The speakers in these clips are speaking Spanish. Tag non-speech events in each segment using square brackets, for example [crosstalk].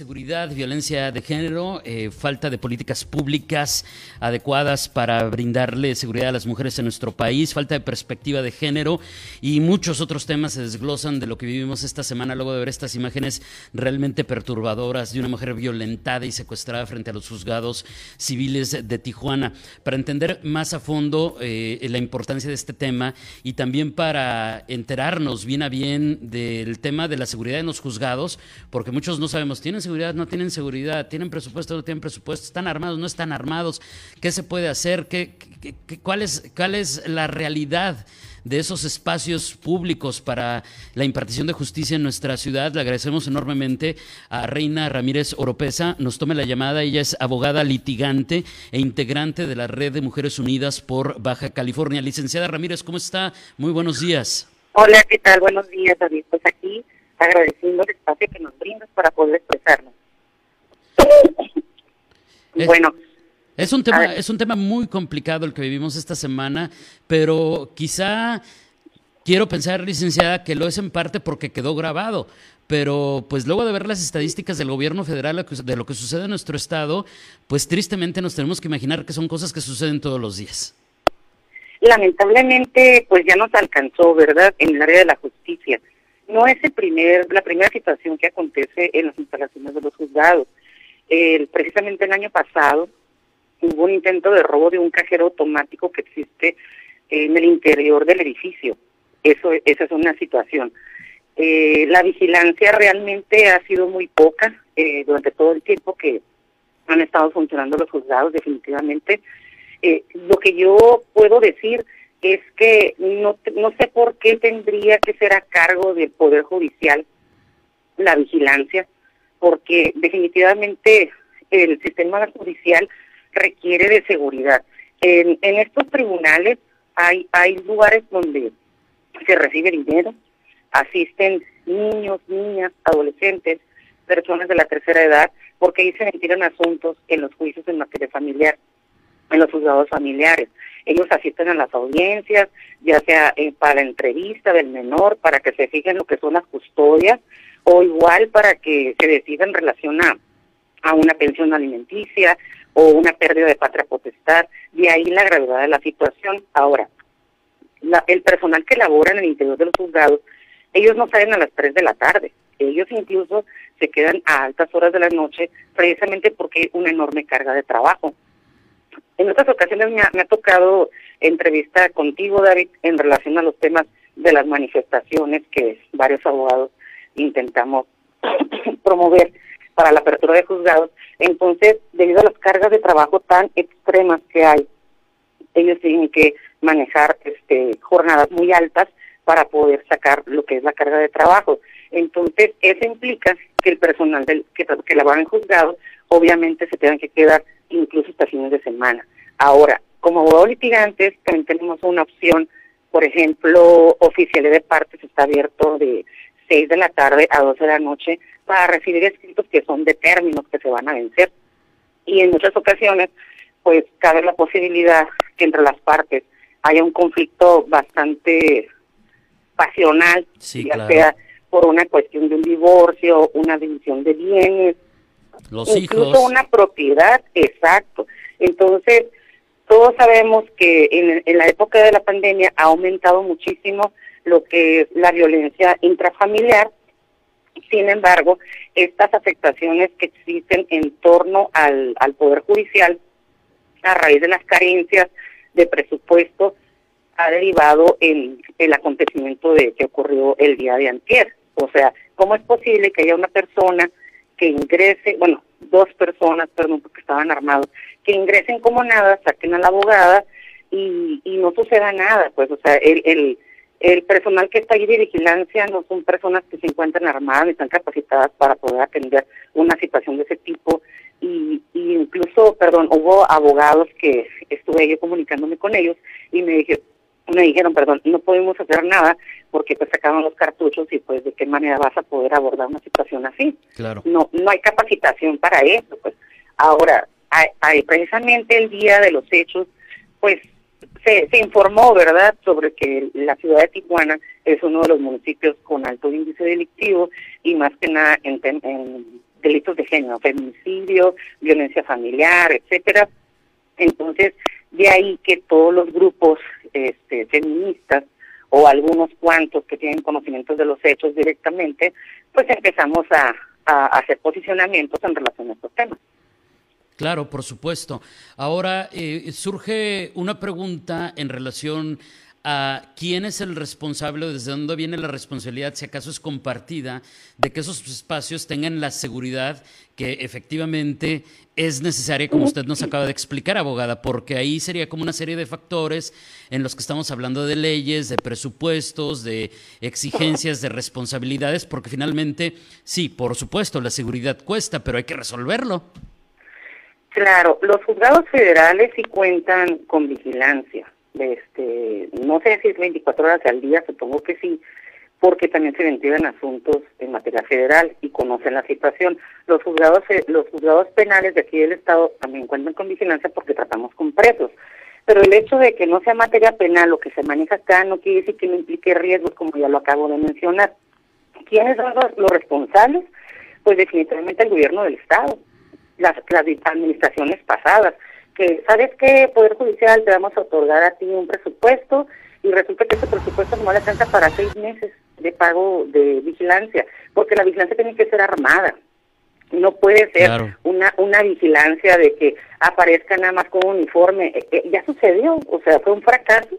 Inseguridad, violencia de género, eh, falta de políticas públicas adecuadas para brindarle seguridad a las mujeres en nuestro país, falta de perspectiva de género y muchos otros temas se desglosan de lo que vivimos esta semana luego de ver estas imágenes realmente perturbadoras de una mujer violentada y secuestrada frente a los juzgados civiles de Tijuana. Para entender más a fondo eh, la importancia de este tema y también para enterarnos bien a bien del tema de la seguridad en los juzgados, porque muchos no sabemos, ¿tienen? ¿No tienen seguridad? ¿Tienen presupuesto? ¿No tienen presupuesto? ¿Están armados? ¿No están armados? ¿Qué se puede hacer? ¿Qué, cuál, es, ¿Cuál es la realidad? de esos espacios públicos para la impartición de justicia en nuestra ciudad. Le agradecemos enormemente a Reina Ramírez Oropesa. Nos tome la llamada. Ella es abogada litigante e integrante de la Red de Mujeres Unidas por Baja California. Licenciada Ramírez, ¿cómo está? Muy buenos días. Hola, ¿qué tal? Buenos días, David. Pues aquí agradeciendo el espacio que nos brindas para poder expresarnos. bueno. Es un, tema, es un tema muy complicado el que vivimos esta semana, pero quizá quiero pensar, licenciada, que lo es en parte porque quedó grabado, pero pues luego de ver las estadísticas del gobierno federal de lo que sucede en nuestro estado, pues tristemente nos tenemos que imaginar que son cosas que suceden todos los días. Lamentablemente, pues ya nos alcanzó, ¿verdad?, en el área de la justicia no es el primer, la primera situación que acontece en las instalaciones de los juzgados. precisamente el año pasado hubo un intento de robo de un cajero automático que existe en el interior del edificio. Eso, esa es una situación. Eh, la vigilancia realmente ha sido muy poca eh, durante todo el tiempo que han estado funcionando los juzgados, definitivamente. Eh, lo que yo puedo decir es que no, no sé por qué tendría que ser a cargo del Poder Judicial la vigilancia, porque definitivamente el sistema judicial requiere de seguridad. En, en estos tribunales hay, hay lugares donde se recibe dinero, asisten niños, niñas, adolescentes, personas de la tercera edad, porque ahí se retiran asuntos en los juicios en materia familiar, en los juzgados familiares. Ellos asisten a las audiencias, ya sea eh, para entrevista del menor, para que se fijen lo que son las custodias, o igual para que se decida en relación a, una pensión alimenticia o una pérdida de patria potestad. De ahí la gravedad de la situación. Ahora, el personal que labora en el interior de los juzgados, ellos no salen a las 3 de la tarde. Ellos incluso se quedan a altas horas de la noche precisamente porque hay una enorme carga de trabajo. En otras ocasiones me ha, tocado entrevista contigo, David, en relación a los temas de las manifestaciones que varios abogados intentamos [coughs] promover para la apertura de juzgados. Entonces, debido a las cargas de trabajo tan extremas que hay, ellos tienen que manejar este, jornadas muy altas para poder sacar lo que es la carga de trabajo. Entonces, eso implica que el personal del, que, que labora en juzgados obviamente se tengan que quedar incluso hasta fines de semana. Ahora, como abogados litigantes, también tenemos una opción, por ejemplo, oficiales de partes está abierto de 6 de la tarde a 12 de la noche para recibir escritos que son de términos que se van a vencer. Y en muchas ocasiones, pues cabe la posibilidad que entre las partes haya un conflicto bastante pasional, ya sea por una cuestión de un divorcio, una división de bienes, los incluso una propiedad, exacto. Entonces, todos sabemos que en, la época de la pandemia ha aumentado muchísimo lo que es la violencia intrafamiliar. Sin embargo, estas afectaciones que existen en torno al, al Poder Judicial, a raíz de las carencias de presupuesto, ha derivado en el acontecimiento de que ocurrió el día de antier. O sea, ¿cómo es posible que haya una persona que ingrese, bueno, dos personas, perdón, porque estaban armados, que ingresen como nada, saquen a la abogada y, y no suceda nada, pues, o sea, el, el, el personal que está ahí de vigilancia no son personas que se encuentran armadas ni están capacitadas para poder atender una situación de ese tipo. Y, y incluso, perdón, hubo abogados que estuve yo comunicándome con ellos y me dije, me dijeron, perdón, no podemos hacer nada porque pues sacaron los cartuchos y pues de qué manera vas a poder abordar una situación así. Claro. No, no hay capacitación para eso, pues. Ahora, hay, precisamente el día de los hechos, pues se, se informó, ¿verdad?, sobre que la ciudad de Tijuana es uno de los municipios con alto índice delictivo y más que nada en, en delitos de género, feminicidio, violencia familiar, etcétera. Entonces, de ahí que todos los grupos este, feministas o algunos cuantos que tienen conocimientos de los hechos directamente, pues empezamos a, hacer posicionamientos en relación a estos temas. Claro, por supuesto. Ahora eh, surge una pregunta en relación a quién es el responsable, desde dónde viene la responsabilidad, si acaso es compartida, de que esos espacios tengan la seguridad que efectivamente es necesaria, como usted nos acaba de explicar, abogada, porque ahí sería como una serie de factores en los que estamos hablando de leyes, de presupuestos, de exigencias, de responsabilidades, porque finalmente, sí, por supuesto, la seguridad cuesta, pero hay que resolverlo. Claro, los juzgados federales sí cuentan con vigilancia este, no sé si es 24 horas al día, supongo que sí, porque también se ventilan asuntos en materia federal y conocen la situación. Los juzgados, los juzgados penales de aquí del Estado también cuentan con vigilancia porque tratamos con presos. Pero el hecho de que no sea materia penal lo que se maneja acá no quiere decir que no implique riesgos, como ya lo acabo de mencionar. ¿Quiénes son los, responsables? Pues definitivamente el gobierno del Estado, las, las administraciones pasadas que, ¿sabes qué? Poder Judicial, te vamos a otorgar a ti un presupuesto y resulta que ese presupuesto no le alcanza para seis meses de pago de vigilancia, porque la vigilancia tiene que ser armada. No puede ser una una vigilancia de que aparezca nada más con un uniforme. Eh, eh, ya sucedió, o sea, fue un fracaso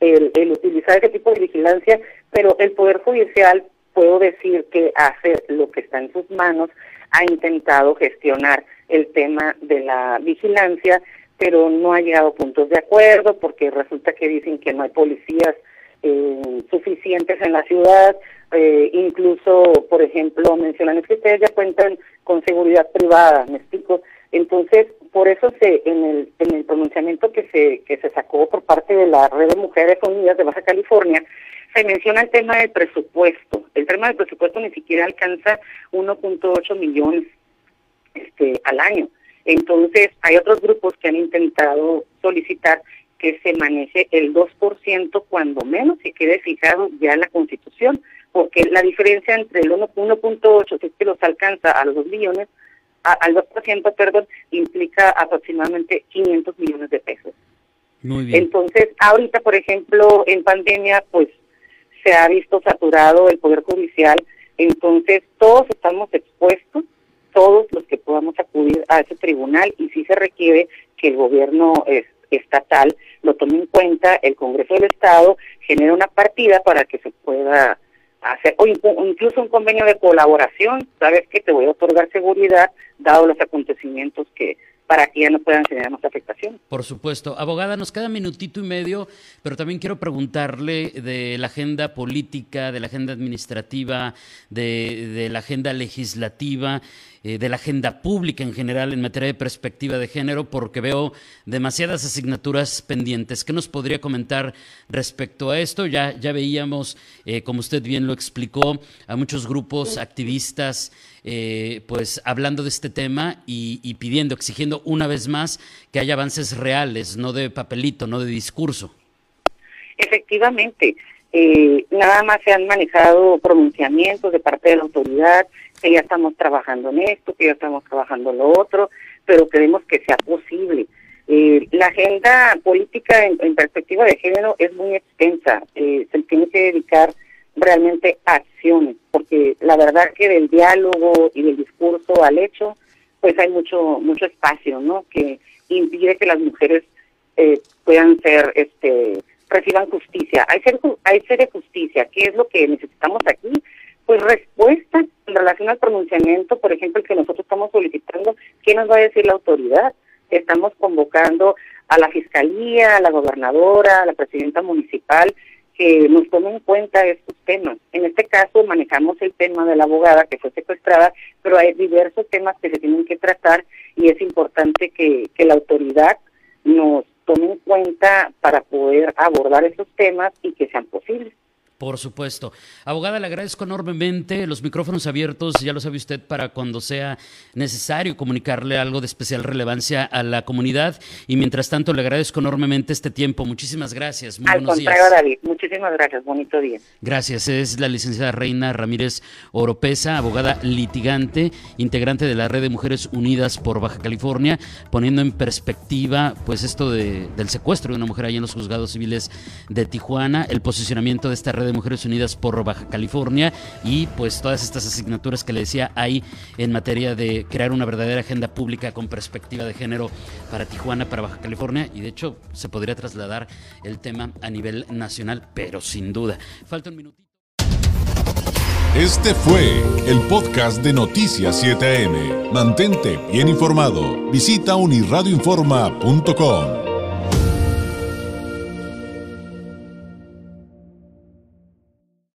el, el utilizar ese tipo de vigilancia, pero el Poder Judicial, puedo decir que hace lo que está en sus manos, ha intentado gestionar el tema de la vigilancia pero no ha llegado a puntos de acuerdo porque resulta que dicen que no hay policías eh, suficientes en la ciudad, eh, incluso, por ejemplo, mencionan que ustedes ya cuentan con seguridad privada, ¿me explico? Entonces, por eso se en el en el pronunciamiento que se que se sacó por parte de la Red de Mujeres Unidas de Baja California, se menciona el tema del presupuesto. El tema del presupuesto ni siquiera alcanza 1.8 millones este al año. Entonces, hay otros grupos que han intentado solicitar que se maneje el 2% cuando menos y quede fijado ya en la Constitución, porque la diferencia entre el 1.8, si es que los alcanza a los 2 millones, al 2%, perdón, implica aproximadamente 500 millones de pesos. Muy bien. Entonces, ahorita, por ejemplo, en pandemia, pues se ha visto saturado el Poder Judicial, entonces todos estamos expuestos todos los que podamos acudir a ese tribunal y si se requiere que el gobierno estatal lo tome en cuenta, el Congreso del Estado genera una partida para que se pueda hacer, o incluso un convenio de colaboración, sabes que te voy a otorgar seguridad dado los acontecimientos que para que ya no puedan generar más afectación. Por supuesto. Abogada, nos queda minutito y medio, pero también quiero preguntarle de la agenda política, de la agenda administrativa, de, de la agenda legislativa. Eh, de la agenda pública en general en materia de perspectiva de género, porque veo demasiadas asignaturas pendientes. ¿Qué nos podría comentar respecto a esto? Ya, ya veíamos, eh, como usted bien lo explicó, a muchos grupos activistas eh, pues hablando de este tema y, y pidiendo, exigiendo una vez más que haya avances reales, no de papelito, no de discurso. Efectivamente, eh, nada más se han manejado pronunciamientos de parte de la autoridad, que ya estamos trabajando en esto, que ya estamos trabajando en lo otro, pero queremos que sea posible. Eh, la agenda política en, perspectiva de género es muy extensa, eh, se tiene que dedicar realmente acciones, porque la verdad que del diálogo y del discurso al hecho, pues hay mucho mucho espacio, ¿no? Que impide que las mujeres eh, puedan ser este reciban justicia. Hay ser, hay ser de justicia. ¿Qué es lo que necesitamos aquí? Pues respuesta en relación al pronunciamiento, por ejemplo, el que nosotros estamos solicitando, ¿qué nos va a decir la autoridad? Estamos convocando a la Fiscalía, a la gobernadora, a la presidenta municipal, que nos tomen en cuenta estos temas. En este caso manejamos el tema de la abogada que fue secuestrada, pero hay diversos temas que se tienen que tratar y es importante que, que la autoridad nos tome en cuenta para poder abordar esos temas y que sean posibles. Por supuesto. Abogada, le agradezco enormemente los micrófonos abiertos, ya lo sabe usted, para cuando sea necesario comunicarle algo de especial relevancia a la comunidad. Y mientras tanto, le agradezco enormemente este tiempo. Muchísimas gracias. Muy Al contrario, David. Muchísimas gracias. Bonito día. Gracias. Es la licenciada Reina Ramírez Oropesa, abogada litigante, integrante de la Red de Mujeres Unidas por Baja California, poniendo en perspectiva pues esto de, del secuestro de una mujer ahí en los juzgados civiles de Tijuana, el posicionamiento de esta red Mujeres Unidas por Baja California y pues todas estas asignaturas que le decía hay en materia de crear una verdadera agenda pública con perspectiva de género para Tijuana, para Baja California y de hecho se podría trasladar el tema a nivel nacional, pero sin duda. Falta un minutito. Este fue el podcast de Noticias 7am. Mantente bien informado. Visita unirradioinforma.com.